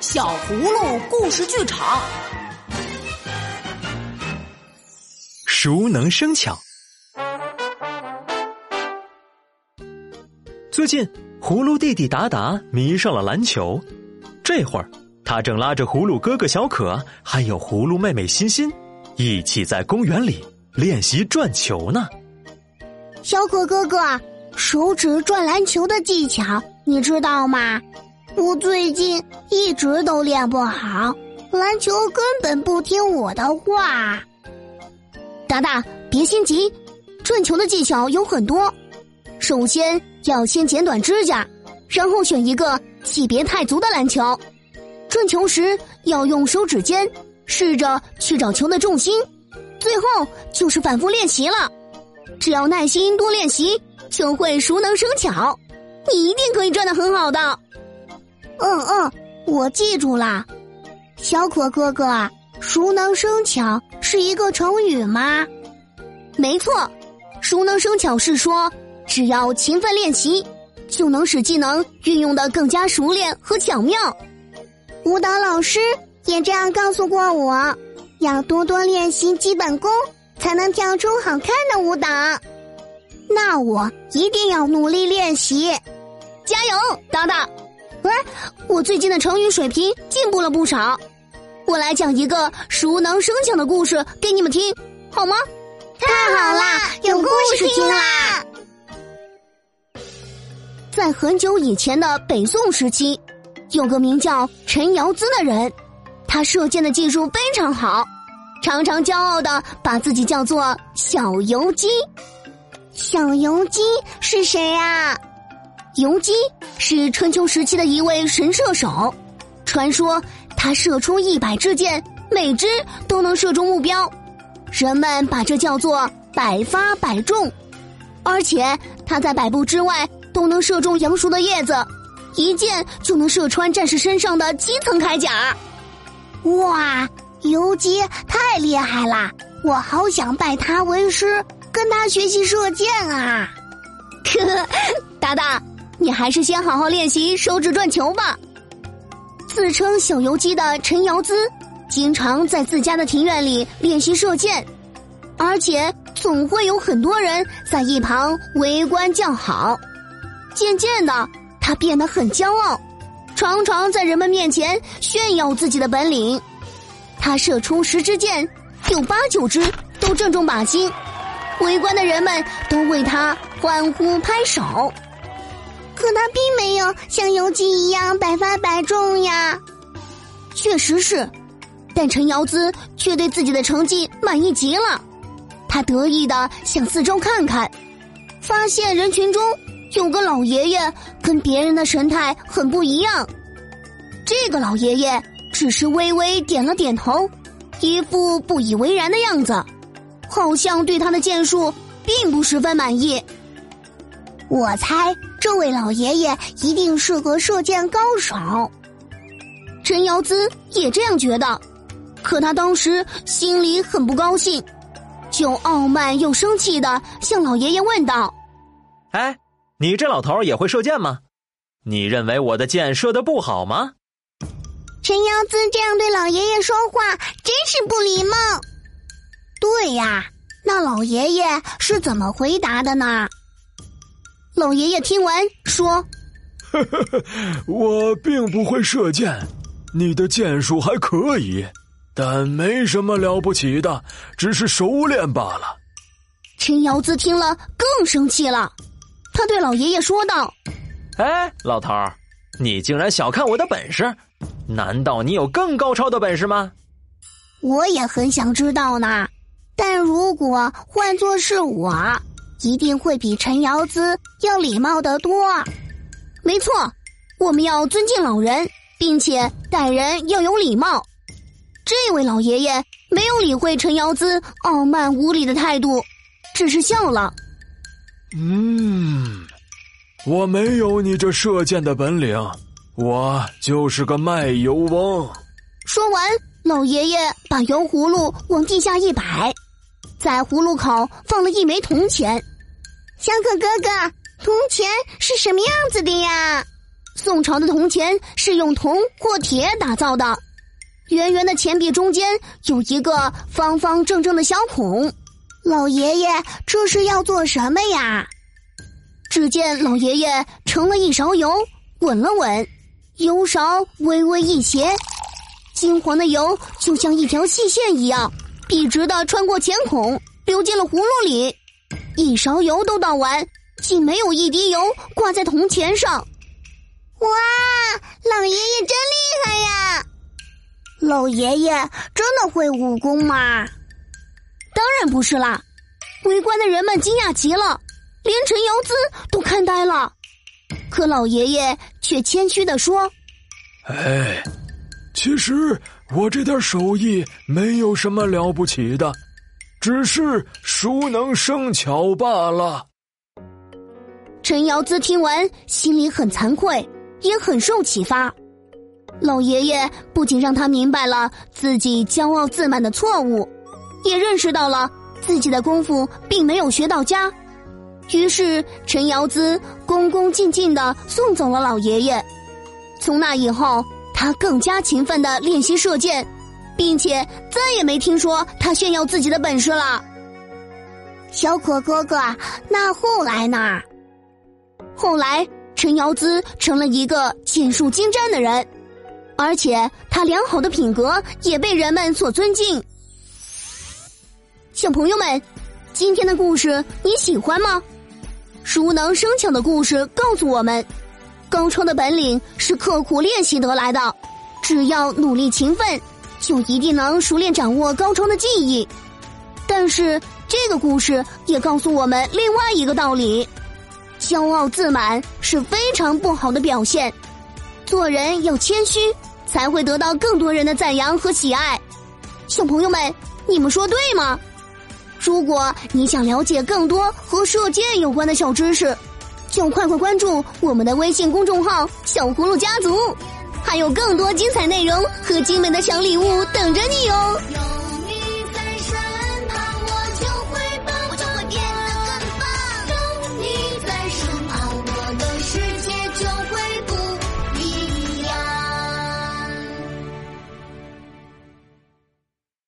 小葫芦故事剧场，熟能生巧。最近，葫芦弟弟达达迷上了篮球。这会儿，他正拉着葫芦哥哥小可，还有葫芦妹妹欣欣，一起在公园里练习转球呢。小可哥哥，手指转篮球的技巧你知道吗？我最近一直都练不好，篮球根本不听我的话。达达，别心急，转球的技巧有很多。首先要先剪短指甲，然后选一个气别太足的篮球。转球时要用手指尖试着去找球的重心。最后就是反复练习了。只要耐心多练习，就会熟能生巧。你一定可以转的很好的。嗯嗯，我记住了。小可哥哥，熟能生巧是一个成语吗？没错，熟能生巧是说，只要勤奋练习，就能使技能运用的更加熟练和巧妙。舞蹈老师也这样告诉过我，要多多练习基本功，才能跳出好看的舞蹈。那我一定要努力练习，加油，等等！喂，我最近的成语水平进步了不少。我来讲一个熟能生巧的故事给你们听，好吗？太好啦，有故事听啦！在很久以前的北宋时期，有个名叫陈尧咨的人，他射箭的技术非常好，常常骄傲的把自己叫做小游击。小游击是谁啊？游击是春秋时期的一位神射手，传说他射出一百支箭，每支都能射中目标，人们把这叫做百发百中。而且他在百步之外都能射中杨树的叶子，一箭就能射穿战士身上的七层铠甲。哇，游击太厉害啦！我好想拜他为师，跟他学习射箭啊！呵呵，达达。你还是先好好练习手指转球吧。自称小游击的陈尧咨，经常在自家的庭院里练习射箭，而且总会有很多人在一旁围观叫好。渐渐的，他变得很骄傲，常常在人们面前炫耀自己的本领。他射出十支箭，有八九支都正中靶心，围观的人们都为他欢呼拍手。可他并没有像游击一样百发百中呀。确实是，但陈尧咨却对自己的成绩满意极了。他得意的向四周看看，发现人群中有个老爷爷跟别人的神态很不一样。这个老爷爷只是微微点了点头，一副不以为然的样子，好像对他的剑术并不十分满意。我猜。这位老爷爷一定是个射箭高手，陈尧咨也这样觉得。可他当时心里很不高兴，就傲慢又生气的向老爷爷问道：“哎，你这老头也会射箭吗？你认为我的箭射的不好吗？”陈尧咨这样对老爷爷说话，真是不礼貌。对呀，那老爷爷是怎么回答的呢？老爷爷听完说：“呵呵呵，我并不会射箭，你的箭术还可以，但没什么了不起的，只是熟练罢了。”陈瑶子听了更生气了，他对老爷爷说道：“哎，老头儿，你竟然小看我的本事？难道你有更高超的本事吗？”我也很想知道呢，但如果换作是我。一定会比陈尧咨要礼貌得多。没错，我们要尊敬老人，并且待人要有礼貌。这位老爷爷没有理会陈尧咨傲慢无礼的态度，只是笑了。嗯，我没有你这射箭的本领，我就是个卖油翁。说完，老爷爷把油葫芦往地下一摆。在葫芦口放了一枚铜钱，小可哥哥，铜钱是什么样子的呀？宋朝的铜钱是用铜或铁打造的，圆圆的钱币中间有一个方方正正的小孔。老爷爷，这是要做什么呀？只见老爷爷盛了一勺油，稳了稳，油勺微微一斜，金黄的油就像一条细线一样，笔直的穿过钱孔，流进了葫芦里。一勺油都倒完，竟没有一滴油挂在铜钱上。哇，老爷爷真厉害呀！老爷爷真的会武功吗？当然不是啦！围观的人们惊讶极了，连陈瑶姿都看呆了。可老爷爷却谦虚的说：“哎，其实我这点手艺没有什么了不起的，只是熟能生巧罢了。”陈瑶姿听完，心里很惭愧，也很受启发。老爷爷不仅让他明白了自己骄傲自满的错误。也认识到了自己的功夫并没有学到家，于是陈瑶姿恭恭敬敬的送走了老爷爷。从那以后，他更加勤奋的练习射箭，并且再也没听说他炫耀自己的本事了。小可哥哥，那后来呢？后来，陈瑶姿成了一个剑术精湛的人，而且他良好的品格也被人们所尊敬。小朋友们，今天的故事你喜欢吗？熟能生巧的故事告诉我们，高超的本领是刻苦练习得来的，只要努力勤奋，就一定能熟练掌握高超的技艺。但是这个故事也告诉我们另外一个道理：骄傲自满是非常不好的表现，做人要谦虚，才会得到更多人的赞扬和喜爱。小朋友们，你们说对吗？如果你想了解更多和射箭有关的小知识，就快快关注我们的微信公众号“小葫芦家族”，还有更多精彩内容和精美的小礼物等着你哟。